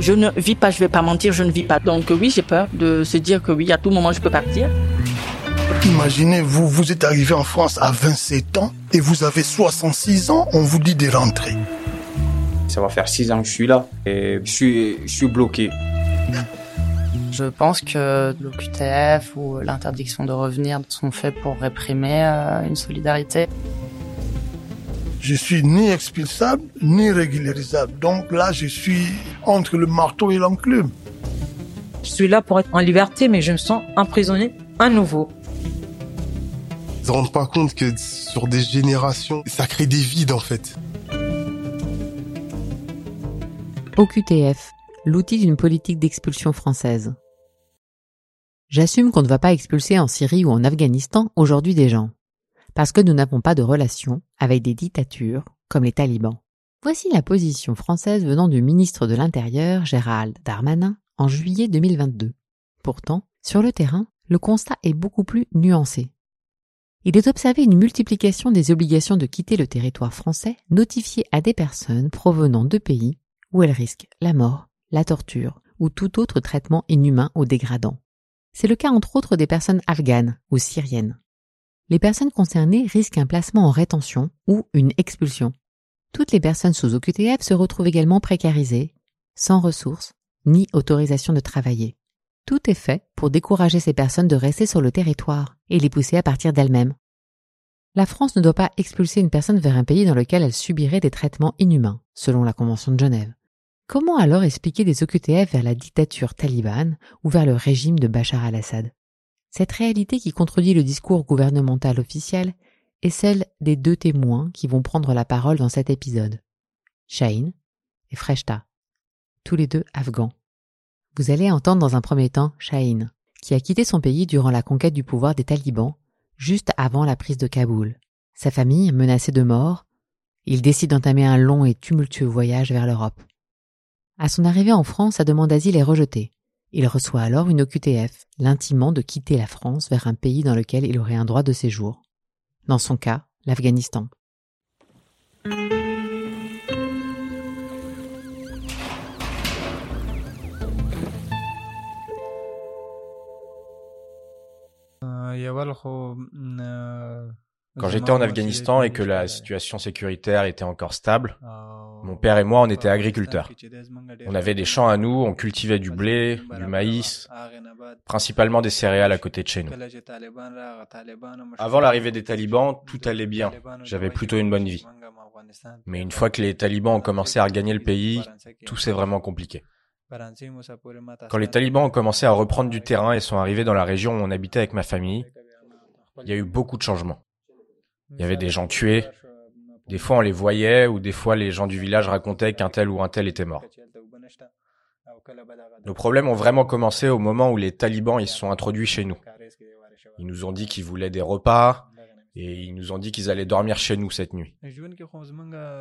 Je ne vis pas, je vais pas mentir, je ne vis pas. Donc oui, j'ai peur de se dire que oui, à tout moment, je peux partir. Imaginez, vous, vous êtes arrivé en France à 27 ans et vous avez 66 ans, on vous dit de rentrer. Ça va faire 6 ans que je suis là et je suis, je suis bloqué. Je pense que l'OQTF ou l'interdiction de revenir sont faits pour réprimer euh, une solidarité. Je suis ni expulsable, ni régularisable. Donc là, je suis entre le marteau et l'enclume. Je suis là pour être en liberté, mais je me sens emprisonné à nouveau. Ils se rendent pas compte que sur des générations, ça crée des vides en fait. OQTF, l'outil d'une politique d'expulsion française. J'assume qu'on ne va pas expulser en Syrie ou en Afghanistan aujourd'hui des gens parce que nous n'avons pas de relation avec des dictatures comme les talibans. Voici la position française venant du ministre de l'Intérieur Gérald Darmanin en juillet 2022. Pourtant, sur le terrain, le constat est beaucoup plus nuancé. Il est observé une multiplication des obligations de quitter le territoire français notifiées à des personnes provenant de pays où elles risquent la mort, la torture ou tout autre traitement inhumain ou dégradant. C'est le cas entre autres des personnes afghanes ou syriennes les personnes concernées risquent un placement en rétention ou une expulsion. Toutes les personnes sous OQTF se retrouvent également précarisées, sans ressources ni autorisation de travailler. Tout est fait pour décourager ces personnes de rester sur le territoire et les pousser à partir d'elles-mêmes. La France ne doit pas expulser une personne vers un pays dans lequel elle subirait des traitements inhumains, selon la Convention de Genève. Comment alors expliquer des OQTF vers la dictature talibane ou vers le régime de Bachar al-Assad? Cette réalité qui contredit le discours gouvernemental officiel est celle des deux témoins qui vont prendre la parole dans cet épisode. Shahin et Freshta, tous les deux afghans. Vous allez entendre dans un premier temps Shahin, qui a quitté son pays durant la conquête du pouvoir des talibans, juste avant la prise de Kaboul. Sa famille, menacée de mort, il décide d'entamer un long et tumultueux voyage vers l'Europe. À son arrivée en France, sa demande d'asile est rejetée. Il reçoit alors une OQTF, l'intimant de quitter la France vers un pays dans lequel il aurait un droit de séjour. Dans son cas, l'Afghanistan. Quand j'étais en Afghanistan et que la situation sécuritaire était encore stable, mon père et moi, on était agriculteurs. On avait des champs à nous, on cultivait du blé, du maïs, principalement des céréales à côté de chez nous. Avant l'arrivée des talibans, tout allait bien. J'avais plutôt une bonne vie. Mais une fois que les talibans ont commencé à regagner le pays, tout s'est vraiment compliqué. Quand les talibans ont commencé à reprendre du terrain et sont arrivés dans la région où on habitait avec ma famille, il y a eu beaucoup de changements. Il y avait des gens tués. Des fois, on les voyait ou des fois, les gens du village racontaient qu'un tel ou un tel était mort. Nos problèmes ont vraiment commencé au moment où les talibans ils se sont introduits chez nous. Ils nous ont dit qu'ils voulaient des repas et ils nous ont dit qu'ils allaient dormir chez nous cette nuit.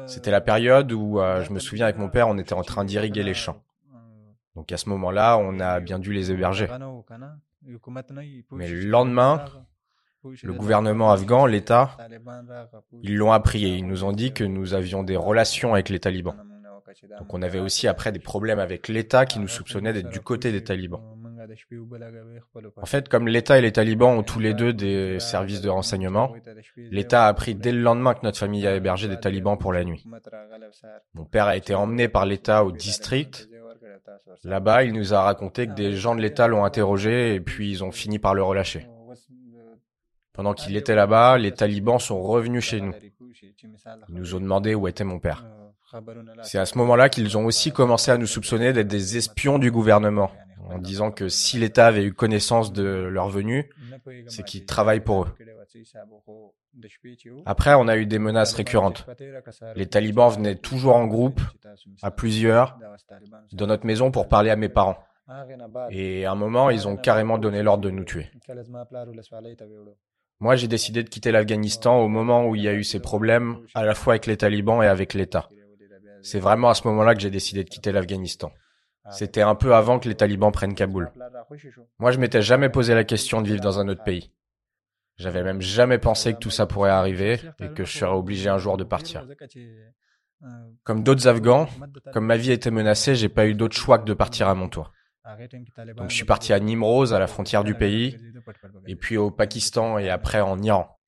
C'était la période où, euh, je me souviens avec mon père, on était en train d'irriguer les champs. Donc à ce moment-là, on a bien dû les héberger. Mais le lendemain, le gouvernement afghan, l'État, ils l'ont appris et ils nous ont dit que nous avions des relations avec les talibans. Donc on avait aussi après des problèmes avec l'État qui nous soupçonnait d'être du côté des talibans. En fait, comme l'État et les talibans ont tous les deux des services de renseignement, l'État a appris dès le lendemain que notre famille a hébergé des talibans pour la nuit. Mon père a été emmené par l'État au district. Là-bas, il nous a raconté que des gens de l'État l'ont interrogé et puis ils ont fini par le relâcher. Pendant qu'il était là-bas, les talibans sont revenus chez nous. Ils nous ont demandé où était mon père. C'est à ce moment-là qu'ils ont aussi commencé à nous soupçonner d'être des espions du gouvernement, en disant que si l'État avait eu connaissance de leur venue, c'est qu'ils travaillent pour eux. Après, on a eu des menaces récurrentes. Les talibans venaient toujours en groupe, à plusieurs, dans notre maison pour parler à mes parents. Et à un moment, ils ont carrément donné l'ordre de nous tuer. Moi, j'ai décidé de quitter l'Afghanistan au moment où il y a eu ces problèmes, à la fois avec les talibans et avec l'État. C'est vraiment à ce moment-là que j'ai décidé de quitter l'Afghanistan. C'était un peu avant que les talibans prennent Kaboul. Moi, je m'étais jamais posé la question de vivre dans un autre pays. J'avais même jamais pensé que tout ça pourrait arriver et que je serais obligé un jour de partir. Comme d'autres Afghans, comme ma vie était menacée, j'ai pas eu d'autre choix que de partir à mon tour. Donc je suis parti à Nimroz, à la frontière du pays, et puis au Pakistan et après en Iran.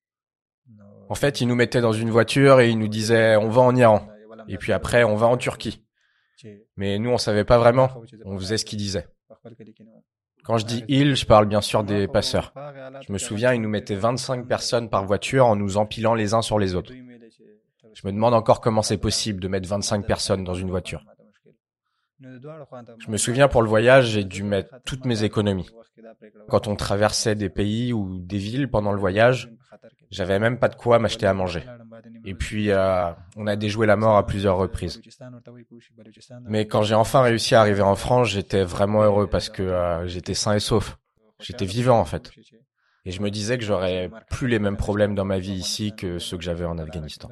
En fait, ils nous mettaient dans une voiture et ils nous disaient on va en Iran. Et puis après, on va en Turquie. Mais nous, on savait pas vraiment. On faisait ce qu'ils disaient. Quand je dis ils, je parle bien sûr des passeurs. Je me souviens, ils nous mettaient 25 personnes par voiture en nous empilant les uns sur les autres. Je me demande encore comment c'est possible de mettre 25 personnes dans une voiture. Je me souviens pour le voyage, j'ai dû mettre toutes mes économies. Quand on traversait des pays ou des villes pendant le voyage, j'avais même pas de quoi m'acheter à manger. Et puis, euh, on a déjoué la mort à plusieurs reprises. Mais quand j'ai enfin réussi à arriver en France, j'étais vraiment heureux parce que euh, j'étais sain et sauf. J'étais vivant en fait. Et je me disais que j'aurais plus les mêmes problèmes dans ma vie ici que ceux que j'avais en Afghanistan.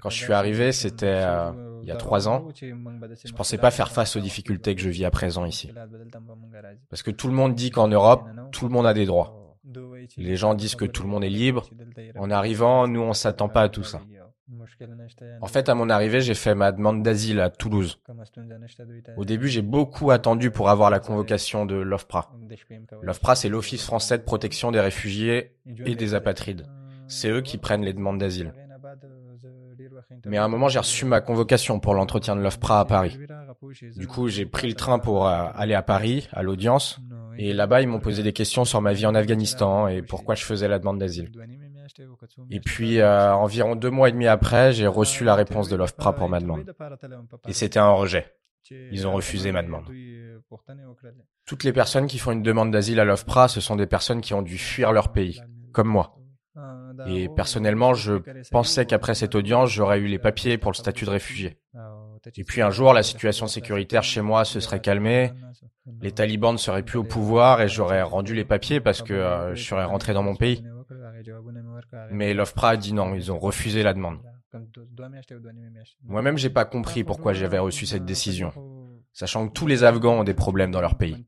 Quand je suis arrivé, c'était euh, il y a trois ans. Je pensais pas faire face aux difficultés que je vis à présent ici. Parce que tout le monde dit qu'en Europe, tout le monde a des droits. Les gens disent que tout le monde est libre. En arrivant, nous, on s'attend pas à tout ça. En fait, à mon arrivée, j'ai fait ma demande d'asile à Toulouse. Au début, j'ai beaucoup attendu pour avoir la convocation de l'OFPRA. L'OFPRA, c'est l'Office français de protection des réfugiés et des apatrides. C'est eux qui prennent les demandes d'asile. Mais à un moment, j'ai reçu ma convocation pour l'entretien de l'OFPRA à Paris. Du coup, j'ai pris le train pour euh, aller à Paris, à l'audience. Et là-bas, ils m'ont posé des questions sur ma vie en Afghanistan et pourquoi je faisais la demande d'asile. Et puis, euh, environ deux mois et demi après, j'ai reçu la réponse de l'OFPRA pour ma demande. Et c'était un rejet. Ils ont refusé ma demande. Toutes les personnes qui font une demande d'asile à l'OFPRA, ce sont des personnes qui ont dû fuir leur pays, comme moi. Et personnellement, je pensais qu'après cette audience, j'aurais eu les papiers pour le statut de réfugié. Et puis un jour, la situation sécuritaire chez moi se serait calmée, les talibans ne seraient plus au pouvoir et j'aurais rendu les papiers parce que euh, je serais rentré dans mon pays. Mais l'OFPRA a dit non, ils ont refusé la demande. Moi-même, j'ai pas compris pourquoi j'avais reçu cette décision, sachant que tous les Afghans ont des problèmes dans leur pays.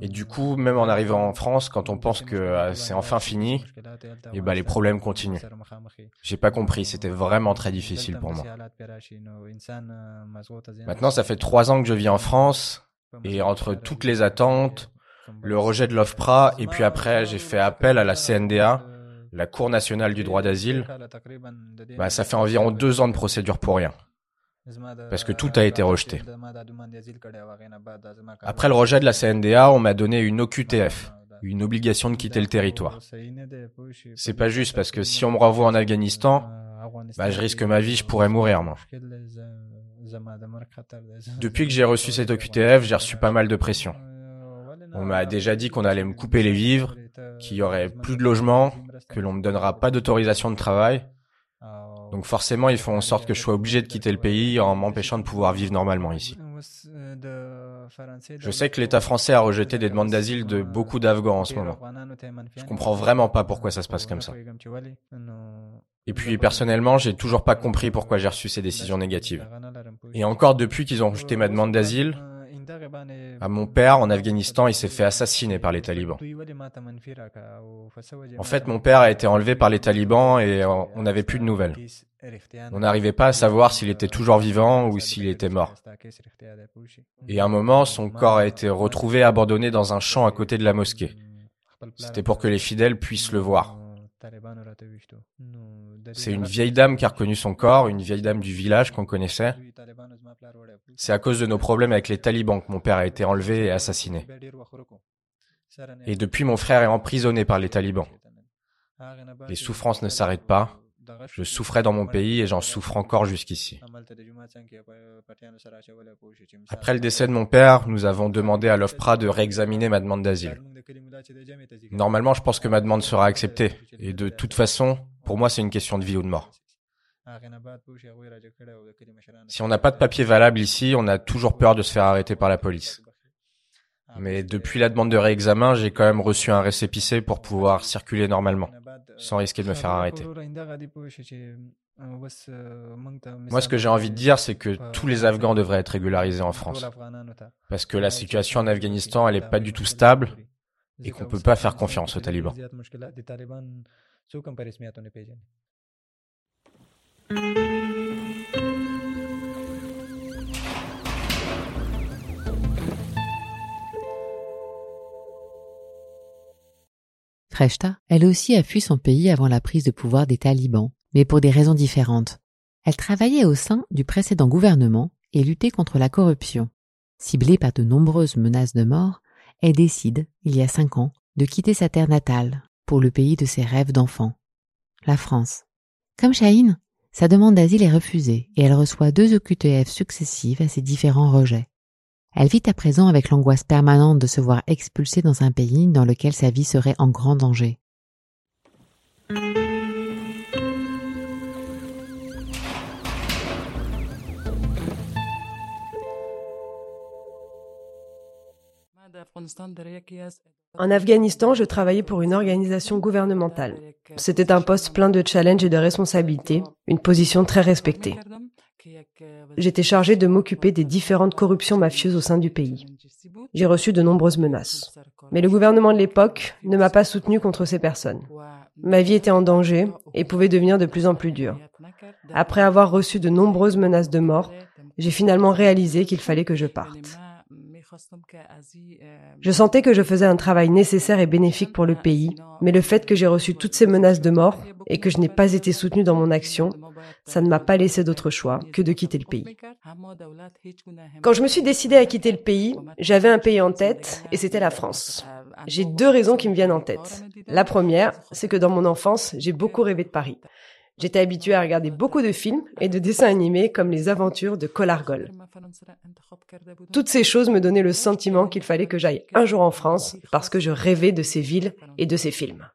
Et du coup, même en arrivant en France, quand on pense que euh, c'est enfin fini, et ben les problèmes continuent. J'ai pas compris, c'était vraiment très difficile pour moi. Maintenant, ça fait trois ans que je vis en France, et entre toutes les attentes, le rejet de l'OFPRA, et puis après, j'ai fait appel à la CNDA, la Cour nationale du droit d'asile, bah, ça fait environ deux ans de procédure pour rien parce que tout a été rejeté. Après le rejet de la CNDA, on m'a donné une OQTF, une obligation de quitter le territoire. C'est pas juste parce que si on me renvoie en Afghanistan, bah, je risque ma vie, je pourrais mourir moi. Depuis que j'ai reçu cette OQTF, j'ai reçu pas mal de pression. On m'a déjà dit qu'on allait me couper les vivres, qu'il y aurait plus de logement, que l'on me donnera pas d'autorisation de travail. Donc forcément, ils font en sorte que je sois obligé de quitter le pays en m'empêchant de pouvoir vivre normalement ici. Je sais que l'État français a rejeté des demandes d'asile de beaucoup d'Afghans en ce moment. Je comprends vraiment pas pourquoi ça se passe comme ça. Et puis personnellement, j'ai toujours pas compris pourquoi j'ai reçu ces décisions négatives. Et encore depuis qu'ils ont rejeté ma demande d'asile, à mon père, en Afghanistan, il s'est fait assassiner par les talibans. En fait, mon père a été enlevé par les talibans et on n'avait plus de nouvelles. On n'arrivait pas à savoir s'il était toujours vivant ou s'il était mort. Et à un moment, son corps a été retrouvé abandonné dans un champ à côté de la mosquée. C'était pour que les fidèles puissent le voir. C'est une vieille dame qui a reconnu son corps, une vieille dame du village qu'on connaissait. C'est à cause de nos problèmes avec les talibans que mon père a été enlevé et assassiné. Et depuis, mon frère est emprisonné par les talibans. Les souffrances ne s'arrêtent pas. Je souffrais dans mon pays et j'en souffre encore jusqu'ici. Après le décès de mon père, nous avons demandé à l'OFPRA de réexaminer ma demande d'asile. Normalement, je pense que ma demande sera acceptée. Et de toute façon, pour moi, c'est une question de vie ou de mort. Si on n'a pas de papier valable ici, on a toujours peur de se faire arrêter par la police. Mais depuis la demande de réexamen, j'ai quand même reçu un récépissé pour pouvoir circuler normalement, sans risquer de me faire arrêter. Moi, ce que j'ai envie de dire, c'est que tous les Afghans devraient être régularisés en France. Parce que la situation en Afghanistan, elle n'est pas du tout stable et qu'on ne peut pas faire confiance aux talibans. Freshta, elle aussi a fui son pays avant la prise de pouvoir des talibans, mais pour des raisons différentes. Elle travaillait au sein du précédent gouvernement et luttait contre la corruption. Ciblée par de nombreuses menaces de mort, elle décide, il y a cinq ans, de quitter sa terre natale pour le pays de ses rêves d'enfant, la France. Comme Chahine, sa demande d'asile est refusée et elle reçoit deux OQTF successives à ses différents rejets. Elle vit à présent avec l'angoisse permanente de se voir expulsée dans un pays dans lequel sa vie serait en grand danger. En Afghanistan, je travaillais pour une organisation gouvernementale. C'était un poste plein de challenges et de responsabilités, une position très respectée. J'étais chargé de m'occuper des différentes corruptions mafieuses au sein du pays. J'ai reçu de nombreuses menaces. Mais le gouvernement de l'époque ne m'a pas soutenu contre ces personnes. Ma vie était en danger et pouvait devenir de plus en plus dure. Après avoir reçu de nombreuses menaces de mort, j'ai finalement réalisé qu'il fallait que je parte. Je sentais que je faisais un travail nécessaire et bénéfique pour le pays, mais le fait que j'ai reçu toutes ces menaces de mort et que je n'ai pas été soutenu dans mon action, ça ne m'a pas laissé d'autre choix que de quitter le pays. Quand je me suis décidé à quitter le pays, j'avais un pays en tête et c'était la France. J'ai deux raisons qui me viennent en tête. La première, c'est que dans mon enfance, j'ai beaucoup rêvé de Paris. J'étais habitué à regarder beaucoup de films et de dessins animés comme les aventures de Colargol. Toutes ces choses me donnaient le sentiment qu'il fallait que j'aille un jour en France parce que je rêvais de ces villes et de ces films.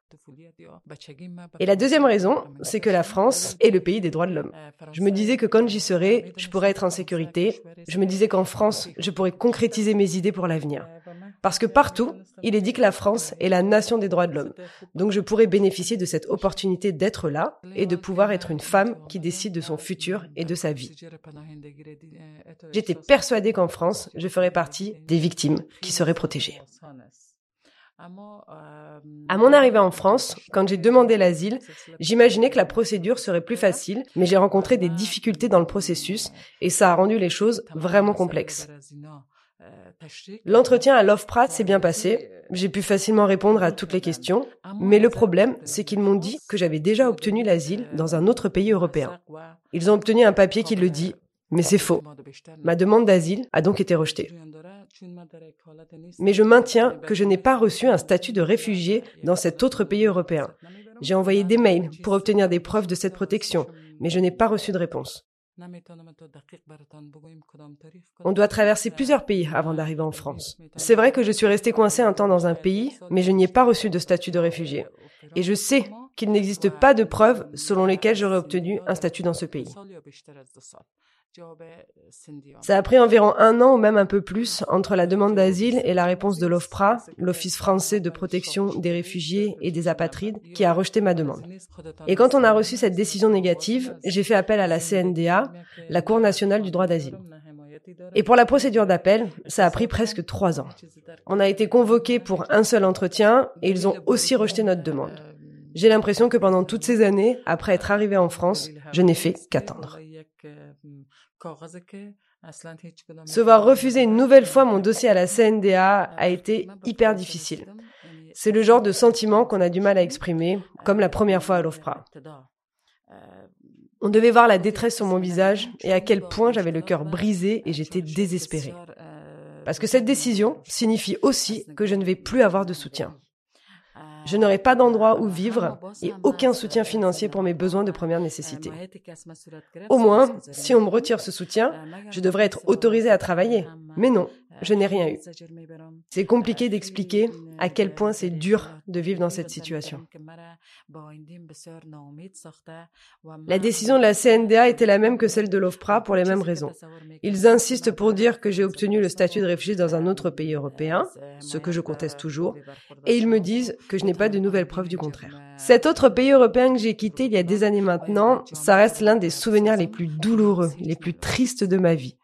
Et la deuxième raison, c'est que la France est le pays des droits de l'homme. Je me disais que quand j'y serais, je pourrais être en sécurité. Je me disais qu'en France, je pourrais concrétiser mes idées pour l'avenir. Parce que partout, il est dit que la France est la nation des droits de l'homme. Donc je pourrais bénéficier de cette opportunité d'être là et de pouvoir être une femme qui décide de son futur et de sa vie. J'étais persuadée qu'en France, je ferais partie des victimes qui seraient protégées. À mon arrivée en France, quand j'ai demandé l'asile, j'imaginais que la procédure serait plus facile, mais j'ai rencontré des difficultés dans le processus et ça a rendu les choses vraiment complexes. L'entretien à l'OFPRA s'est bien passé. J'ai pu facilement répondre à toutes les questions. Mais le problème, c'est qu'ils m'ont dit que j'avais déjà obtenu l'asile dans un autre pays européen. Ils ont obtenu un papier qui le dit. Mais c'est faux. Ma demande d'asile a donc été rejetée. Mais je maintiens que je n'ai pas reçu un statut de réfugié dans cet autre pays européen. J'ai envoyé des mails pour obtenir des preuves de cette protection, mais je n'ai pas reçu de réponse. On doit traverser plusieurs pays avant d'arriver en France. C'est vrai que je suis resté coincé un temps dans un pays, mais je n'y ai pas reçu de statut de réfugié. Et je sais qu'il n'existe pas de preuves selon lesquelles j'aurais obtenu un statut dans ce pays. Ça a pris environ un an ou même un peu plus entre la demande d'asile et la réponse de l'OFPRA, l'Office français de protection des réfugiés et des apatrides, qui a rejeté ma demande. Et quand on a reçu cette décision négative, j'ai fait appel à la CNDA, la Cour nationale du droit d'asile. Et pour la procédure d'appel, ça a pris presque trois ans. On a été convoqué pour un seul entretien et ils ont aussi rejeté notre demande. J'ai l'impression que pendant toutes ces années, après être arrivé en France, je n'ai fait qu'attendre. Se voir refuser une nouvelle fois mon dossier à la CNDA a été hyper difficile. C'est le genre de sentiment qu'on a du mal à exprimer, comme la première fois à l'OFPRA. On devait voir la détresse sur mon visage et à quel point j'avais le cœur brisé et j'étais désespérée. Parce que cette décision signifie aussi que je ne vais plus avoir de soutien. Je n'aurai pas d'endroit où vivre et aucun soutien financier pour mes besoins de première nécessité. Au moins, si on me retire ce soutien, je devrais être autorisée à travailler. Mais non, je n'ai rien eu. C'est compliqué d'expliquer à quel point c'est dur de vivre dans cette situation. La décision de la CNDA était la même que celle de l'OFPRA pour les mêmes raisons. Ils insistent pour dire que j'ai obtenu le statut de réfugié dans un autre pays européen, ce que je conteste toujours, et ils me disent que je n'ai pas de nouvelles preuves du contraire. Cet autre pays européen que j'ai quitté il y a des années maintenant, ça reste l'un des souvenirs les plus douloureux, les plus tristes de ma vie.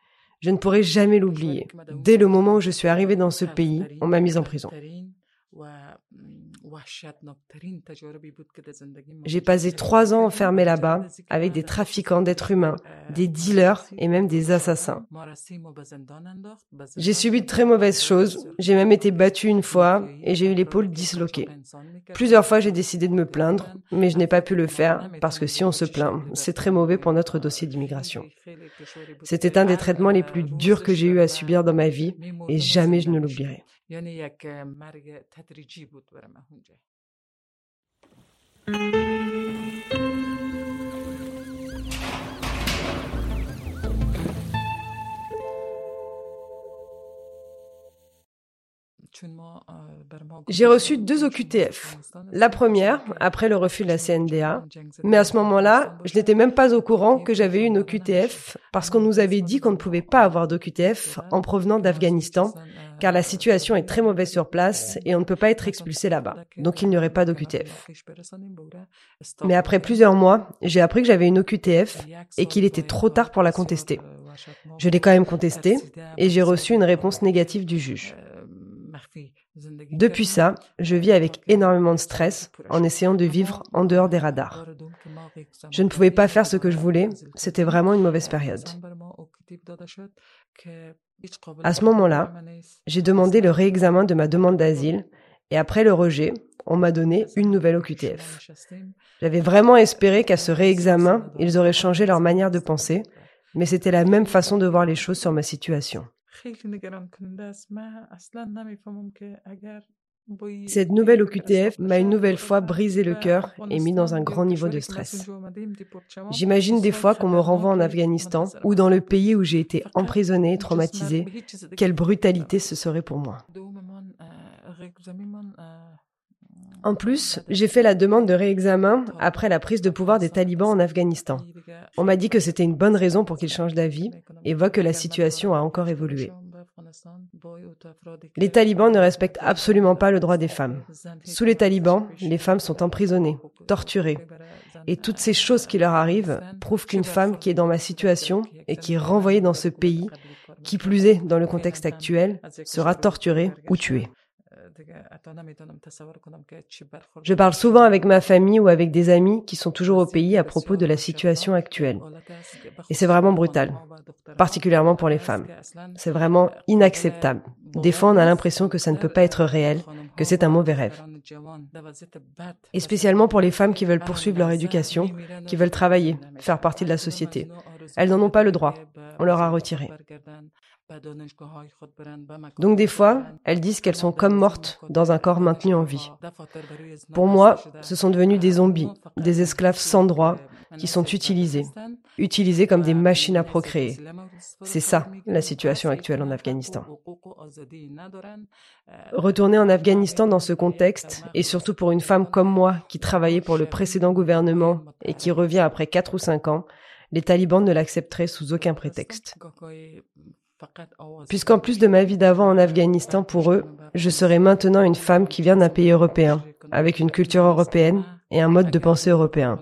Je ne pourrai jamais l'oublier. Dès le moment où je suis arrivée dans ce pays, on m'a mise en prison. J'ai passé trois ans enfermé là-bas avec des trafiquants d'êtres humains, des dealers et même des assassins. J'ai subi de très mauvaises choses. J'ai même été battue une fois et j'ai eu l'épaule disloquée. Plusieurs fois, j'ai décidé de me plaindre, mais je n'ai pas pu le faire parce que si on se plaint, c'est très mauvais pour notre dossier d'immigration. C'était un des traitements les plus durs que j'ai eu à subir dans ma vie et jamais je ne l'oublierai. یعنی یک مرگ تدریجی بود برای من اونجا. J'ai reçu deux OQTF. La première, après le refus de la CNDA, mais à ce moment-là, je n'étais même pas au courant que j'avais eu une OQTF parce qu'on nous avait dit qu'on ne pouvait pas avoir d'OQTF en provenant d'Afghanistan, car la situation est très mauvaise sur place et on ne peut pas être expulsé là-bas. Donc il n'y aurait pas d'OQTF. Mais après plusieurs mois, j'ai appris que j'avais une OQTF et qu'il était trop tard pour la contester. Je l'ai quand même contestée et j'ai reçu une réponse négative du juge. Depuis ça, je vis avec énormément de stress en essayant de vivre en dehors des radars. Je ne pouvais pas faire ce que je voulais, c'était vraiment une mauvaise période. À ce moment-là, j'ai demandé le réexamen de ma demande d'asile et après le rejet, on m'a donné une nouvelle OQTF. J'avais vraiment espéré qu'à ce réexamen, ils auraient changé leur manière de penser, mais c'était la même façon de voir les choses sur ma situation. Cette nouvelle OQTF m'a une nouvelle fois brisé le cœur et mis dans un grand niveau de stress. J'imagine des fois qu'on me renvoie en Afghanistan ou dans le pays où j'ai été emprisonné et traumatisé. Quelle brutalité ce serait pour moi. En plus, j'ai fait la demande de réexamen après la prise de pouvoir des talibans en Afghanistan. On m'a dit que c'était une bonne raison pour qu'ils changent d'avis et voient que la situation a encore évolué. Les talibans ne respectent absolument pas le droit des femmes. Sous les talibans, les femmes sont emprisonnées, torturées. Et toutes ces choses qui leur arrivent prouvent qu'une femme qui est dans ma situation et qui est renvoyée dans ce pays, qui plus est dans le contexte actuel, sera torturée ou tuée. Je parle souvent avec ma famille ou avec des amis qui sont toujours au pays à propos de la situation actuelle. Et c'est vraiment brutal, particulièrement pour les femmes. C'est vraiment inacceptable. Des fois, on a l'impression que ça ne peut pas être réel, que c'est un mauvais rêve. Et spécialement pour les femmes qui veulent poursuivre leur éducation, qui veulent travailler, faire partie de la société. Elles n'en ont pas le droit. On leur a retiré. Donc des fois, elles disent qu'elles sont comme mortes dans un corps maintenu en vie. Pour moi, ce sont devenus des zombies, des esclaves sans droit qui sont utilisés, utilisés comme des machines à procréer. C'est ça la situation actuelle en Afghanistan. Retourner en Afghanistan dans ce contexte, et surtout pour une femme comme moi qui travaillait pour le précédent gouvernement et qui revient après 4 ou 5 ans, les talibans ne l'accepteraient sous aucun prétexte. Puisqu'en plus de ma vie d'avant en Afghanistan pour eux, je serai maintenant une femme qui vient d'un pays européen, avec une culture européenne et un mode de pensée européen.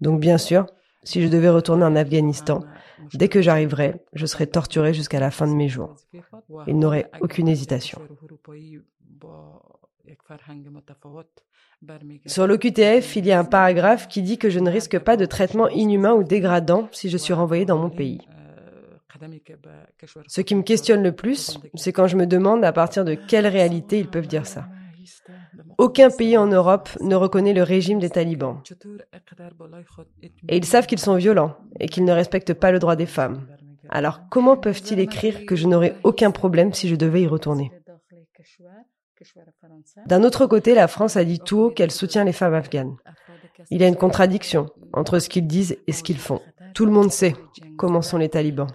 Donc bien sûr, si je devais retourner en Afghanistan, dès que j'arriverai, je serai torturée jusqu'à la fin de mes jours. Il n'aurait aucune hésitation. Sur l'OQTF, il y a un paragraphe qui dit que je ne risque pas de traitement inhumain ou dégradant si je suis renvoyée dans mon pays. Ce qui me questionne le plus, c'est quand je me demande à partir de quelle réalité ils peuvent dire ça. Aucun pays en Europe ne reconnaît le régime des talibans. Et ils savent qu'ils sont violents et qu'ils ne respectent pas le droit des femmes. Alors comment peuvent-ils écrire que je n'aurais aucun problème si je devais y retourner? D'un autre côté, la France a dit tout haut qu'elle soutient les femmes afghanes. Il y a une contradiction entre ce qu'ils disent et ce qu'ils font. Tout le monde sait comment sont les talibans.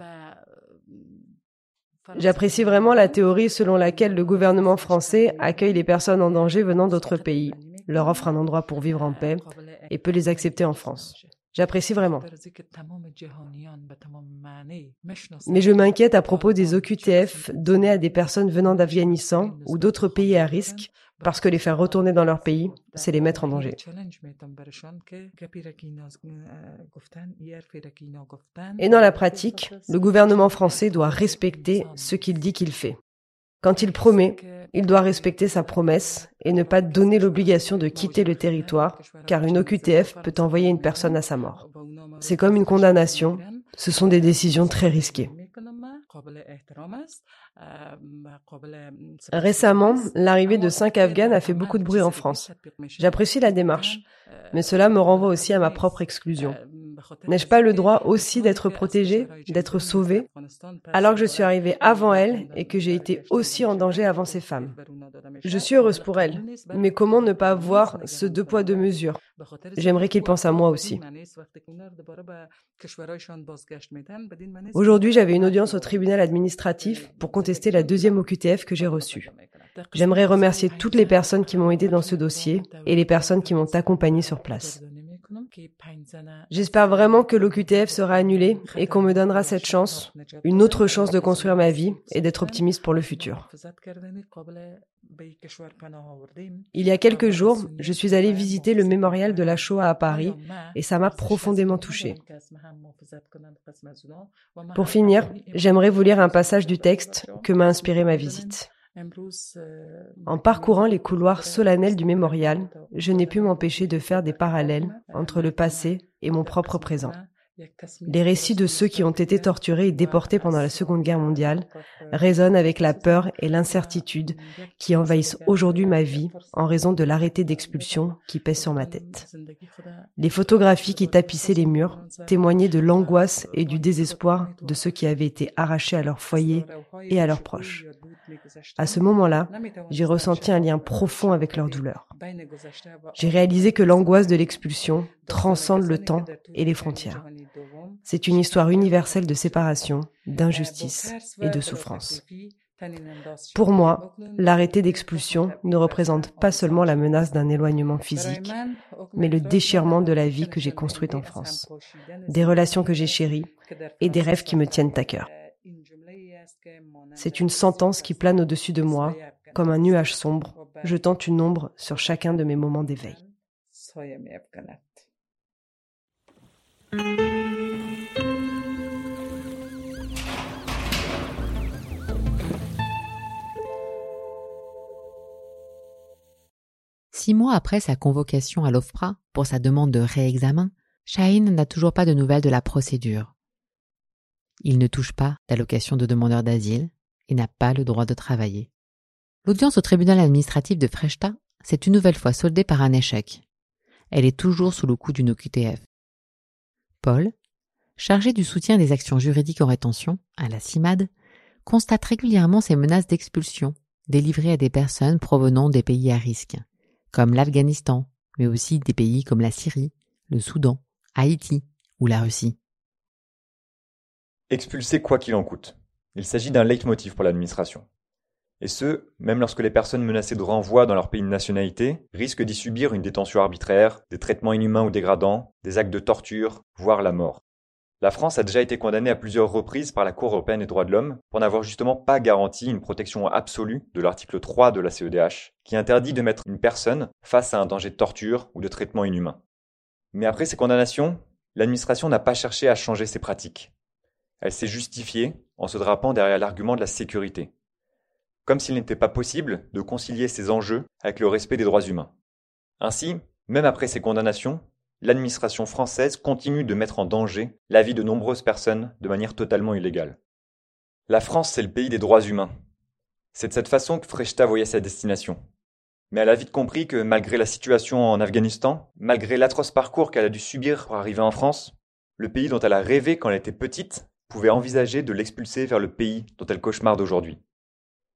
J'apprécie vraiment la théorie selon laquelle le gouvernement français accueille les personnes en danger venant d'autres pays, leur offre un endroit pour vivre en paix et peut les accepter en France. J'apprécie vraiment. Mais je m'inquiète à propos des OQTF donnés à des personnes venant d'Afghanistan ou d'autres pays à risque parce que les faire retourner dans leur pays, c'est les mettre en danger. Et dans la pratique, le gouvernement français doit respecter ce qu'il dit qu'il fait. Quand il promet, il doit respecter sa promesse et ne pas donner l'obligation de quitter le territoire, car une OQTF peut envoyer une personne à sa mort. C'est comme une condamnation, ce sont des décisions très risquées. Récemment, l'arrivée de cinq Afghans a fait beaucoup de bruit en France. J'apprécie la démarche, mais cela me renvoie aussi à ma propre exclusion. N'ai-je pas le droit aussi d'être protégée, d'être sauvée, alors que je suis arrivée avant elles et que j'ai été aussi en danger avant ces femmes? Je suis heureuse pour elles, mais comment ne pas voir ce deux poids deux mesures? J'aimerais qu'ils pensent à moi aussi. Aujourd'hui, j'avais une audience au tribunal administratif pour contester la deuxième OQTF que j'ai reçue. J'aimerais remercier toutes les personnes qui m'ont aidé dans ce dossier et les personnes qui m'ont accompagné sur place. J'espère vraiment que l'OQTF sera annulé et qu'on me donnera cette chance, une autre chance de construire ma vie et d'être optimiste pour le futur. Il y a quelques jours, je suis allée visiter le mémorial de la Shoah à Paris et ça m'a profondément touchée. Pour finir, j'aimerais vous lire un passage du texte que m'a inspiré ma visite. En parcourant les couloirs solennels du mémorial, je n'ai pu m'empêcher de faire des parallèles entre le passé et mon propre présent. Les récits de ceux qui ont été torturés et déportés pendant la Seconde Guerre mondiale résonnent avec la peur et l'incertitude qui envahissent aujourd'hui ma vie en raison de l'arrêté d'expulsion qui pèse sur ma tête. Les photographies qui tapissaient les murs témoignaient de l'angoisse et du désespoir de ceux qui avaient été arrachés à leur foyer et à leurs proches. À ce moment-là, j'ai ressenti un lien profond avec leur douleur. J'ai réalisé que l'angoisse de l'expulsion transcende le temps et les frontières. C'est une histoire universelle de séparation, d'injustice et de souffrance. Pour moi, l'arrêté d'expulsion ne représente pas seulement la menace d'un éloignement physique, mais le déchirement de la vie que j'ai construite en France, des relations que j'ai chéries et des rêves qui me tiennent à cœur. C'est une sentence qui plane au-dessus de moi, comme un nuage sombre, jetant une ombre sur chacun de mes moments d'éveil. Six mois après sa convocation à l'OFPRA pour sa demande de réexamen, Shaheen n'a toujours pas de nouvelles de la procédure. Il ne touche pas d'allocation de demandeur d'asile et n'a pas le droit de travailler. L'audience au tribunal administratif de Frechta s'est une nouvelle fois soldée par un échec. Elle est toujours sous le coup d'une OQTF. Paul, chargé du soutien des actions juridiques en rétention à la CIMAD, constate régulièrement ces menaces d'expulsion délivrées à des personnes provenant des pays à risque, comme l'Afghanistan, mais aussi des pays comme la Syrie, le Soudan, Haïti ou la Russie. Expulser quoi qu'il en coûte. Il s'agit d'un leitmotiv pour l'administration. Et ce, même lorsque les personnes menacées de renvoi dans leur pays de nationalité risquent d'y subir une détention arbitraire, des traitements inhumains ou dégradants, des actes de torture, voire la mort. La France a déjà été condamnée à plusieurs reprises par la Cour européenne des droits de l'homme pour n'avoir justement pas garanti une protection absolue de l'article 3 de la CEDH, qui interdit de mettre une personne face à un danger de torture ou de traitement inhumain. Mais après ces condamnations, l'administration n'a pas cherché à changer ses pratiques. Elle s'est justifiée en se drapant derrière l'argument de la sécurité. Comme s'il n'était pas possible de concilier ces enjeux avec le respect des droits humains. Ainsi, même après ces condamnations, l'administration française continue de mettre en danger la vie de nombreuses personnes de manière totalement illégale. La France, c'est le pays des droits humains. C'est de cette façon que Frechta voyait sa destination. Mais elle a vite compris que malgré la situation en Afghanistan, malgré l'atroce parcours qu'elle a dû subir pour arriver en France, le pays dont elle a rêvé quand elle était petite pouvait envisager de l'expulser vers le pays dont elle cauchemarde aujourd'hui.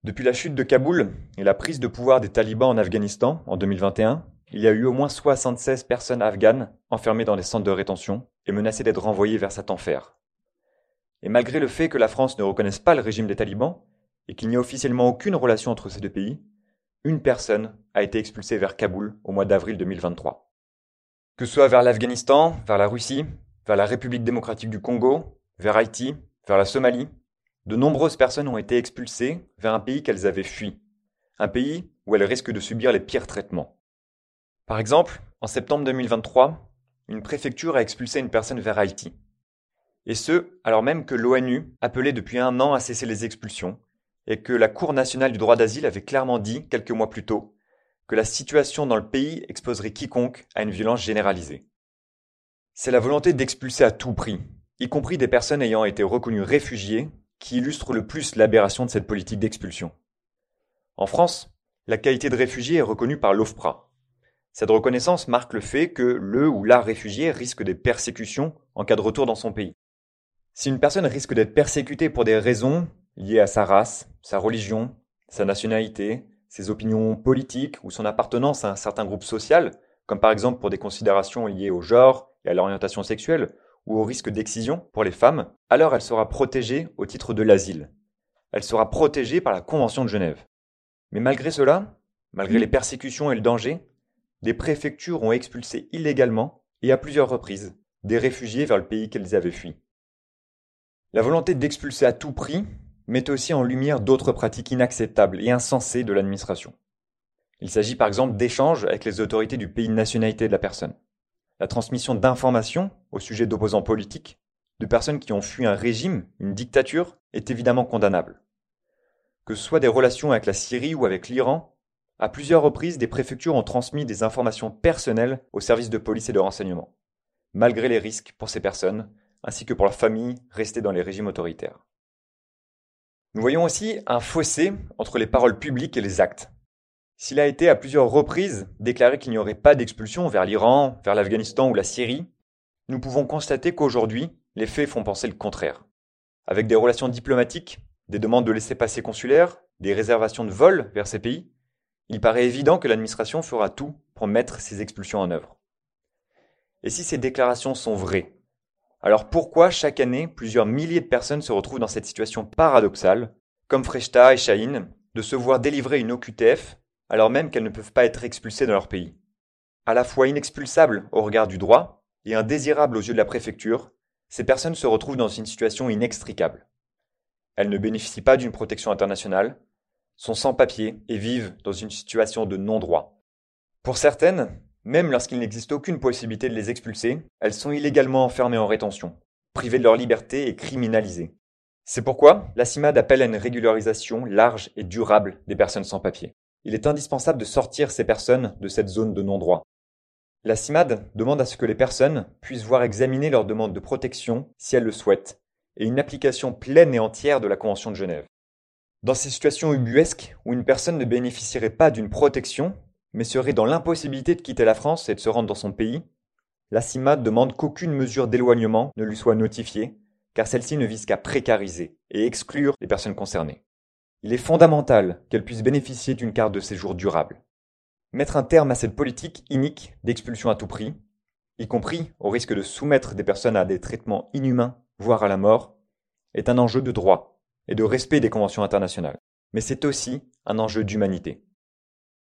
Depuis la chute de Kaboul et la prise de pouvoir des talibans en Afghanistan en 2021, il y a eu au moins 76 personnes afghanes enfermées dans des centres de rétention et menacées d'être renvoyées vers cet enfer. Et malgré le fait que la France ne reconnaisse pas le régime des talibans, et qu'il n'y a officiellement aucune relation entre ces deux pays, une personne a été expulsée vers Kaboul au mois d'avril 2023. Que ce soit vers l'Afghanistan, vers la Russie, vers la République démocratique du Congo, vers Haïti, vers la Somalie, de nombreuses personnes ont été expulsées vers un pays qu'elles avaient fui, un pays où elles risquent de subir les pires traitements. Par exemple, en septembre 2023, une préfecture a expulsé une personne vers Haïti. Et ce, alors même que l'ONU appelait depuis un an à cesser les expulsions, et que la Cour nationale du droit d'asile avait clairement dit, quelques mois plus tôt, que la situation dans le pays exposerait quiconque à une violence généralisée. C'est la volonté d'expulser à tout prix, y compris des personnes ayant été reconnues réfugiées, qui illustre le plus l'aberration de cette politique d'expulsion. En France, la qualité de réfugié est reconnue par l'OFPRA. Cette reconnaissance marque le fait que le ou la réfugié risque des persécutions en cas de retour dans son pays. Si une personne risque d'être persécutée pour des raisons liées à sa race, sa religion, sa nationalité, ses opinions politiques ou son appartenance à un certain groupe social, comme par exemple pour des considérations liées au genre et à l'orientation sexuelle, ou au risque d'excision pour les femmes, alors elle sera protégée au titre de l'asile. Elle sera protégée par la Convention de Genève. Mais malgré cela, malgré les persécutions et le danger, des préfectures ont expulsé illégalement, et à plusieurs reprises, des réfugiés vers le pays qu'elles avaient fui. La volonté d'expulser à tout prix met aussi en lumière d'autres pratiques inacceptables et insensées de l'administration. Il s'agit par exemple d'échanges avec les autorités du pays de nationalité de la personne. La transmission d'informations au sujet d'opposants politiques, de personnes qui ont fui un régime, une dictature, est évidemment condamnable. Que ce soit des relations avec la Syrie ou avec l'Iran, à plusieurs reprises, des préfectures ont transmis des informations personnelles aux services de police et de renseignement, malgré les risques pour ces personnes, ainsi que pour leurs familles restées dans les régimes autoritaires. Nous voyons aussi un fossé entre les paroles publiques et les actes. S'il a été à plusieurs reprises déclaré qu'il n'y aurait pas d'expulsion vers l'Iran, vers l'Afghanistan ou la Syrie, nous pouvons constater qu'aujourd'hui, les faits font penser le contraire. Avec des relations diplomatiques, des demandes de laissez-passer consulaires, des réservations de vol vers ces pays, il paraît évident que l'administration fera tout pour mettre ces expulsions en œuvre. Et si ces déclarations sont vraies, alors pourquoi chaque année plusieurs milliers de personnes se retrouvent dans cette situation paradoxale, comme Freshta et Shahin, de se voir délivrer une OQTF alors même qu'elles ne peuvent pas être expulsées dans leur pays À la fois inexpulsables au regard du droit et indésirables aux yeux de la préfecture, ces personnes se retrouvent dans une situation inextricable. Elles ne bénéficient pas d'une protection internationale, sont sans papier et vivent dans une situation de non-droit. Pour certaines, même lorsqu'il n'existe aucune possibilité de les expulser, elles sont illégalement enfermées en rétention, privées de leur liberté et criminalisées. C'est pourquoi la CIMAD appelle à une régularisation large et durable des personnes sans papier. Il est indispensable de sortir ces personnes de cette zone de non-droit. La CIMAD demande à ce que les personnes puissent voir examiner leur demande de protection si elles le souhaitent, et une application pleine et entière de la Convention de Genève. Dans ces situations ubuesques où une personne ne bénéficierait pas d'une protection, mais serait dans l'impossibilité de quitter la France et de se rendre dans son pays, la CIMAD demande qu'aucune mesure d'éloignement ne lui soit notifiée, car celle-ci ne vise qu'à précariser et exclure les personnes concernées. Il est fondamental qu'elle puisse bénéficier d'une carte de séjour durable. Mettre un terme à cette politique inique d'expulsion à tout prix, y compris au risque de soumettre des personnes à des traitements inhumains, voire à la mort, est un enjeu de droit et de respect des conventions internationales. Mais c'est aussi un enjeu d'humanité.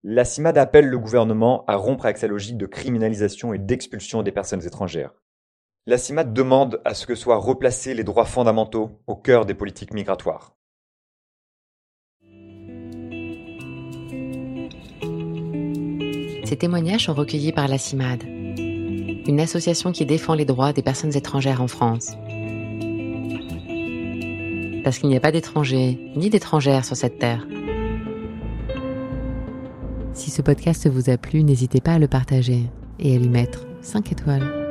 La CIMAD appelle le gouvernement à rompre avec sa logique de criminalisation et d'expulsion des personnes étrangères. La CIMAD demande à ce que soient replacés les droits fondamentaux au cœur des politiques migratoires. Ces témoignages sont recueillis par la CIMAD, une association qui défend les droits des personnes étrangères en France. Parce qu'il n'y a pas d'étrangers ni d'étrangères sur cette terre. Si ce podcast vous a plu, n'hésitez pas à le partager et à lui mettre 5 étoiles.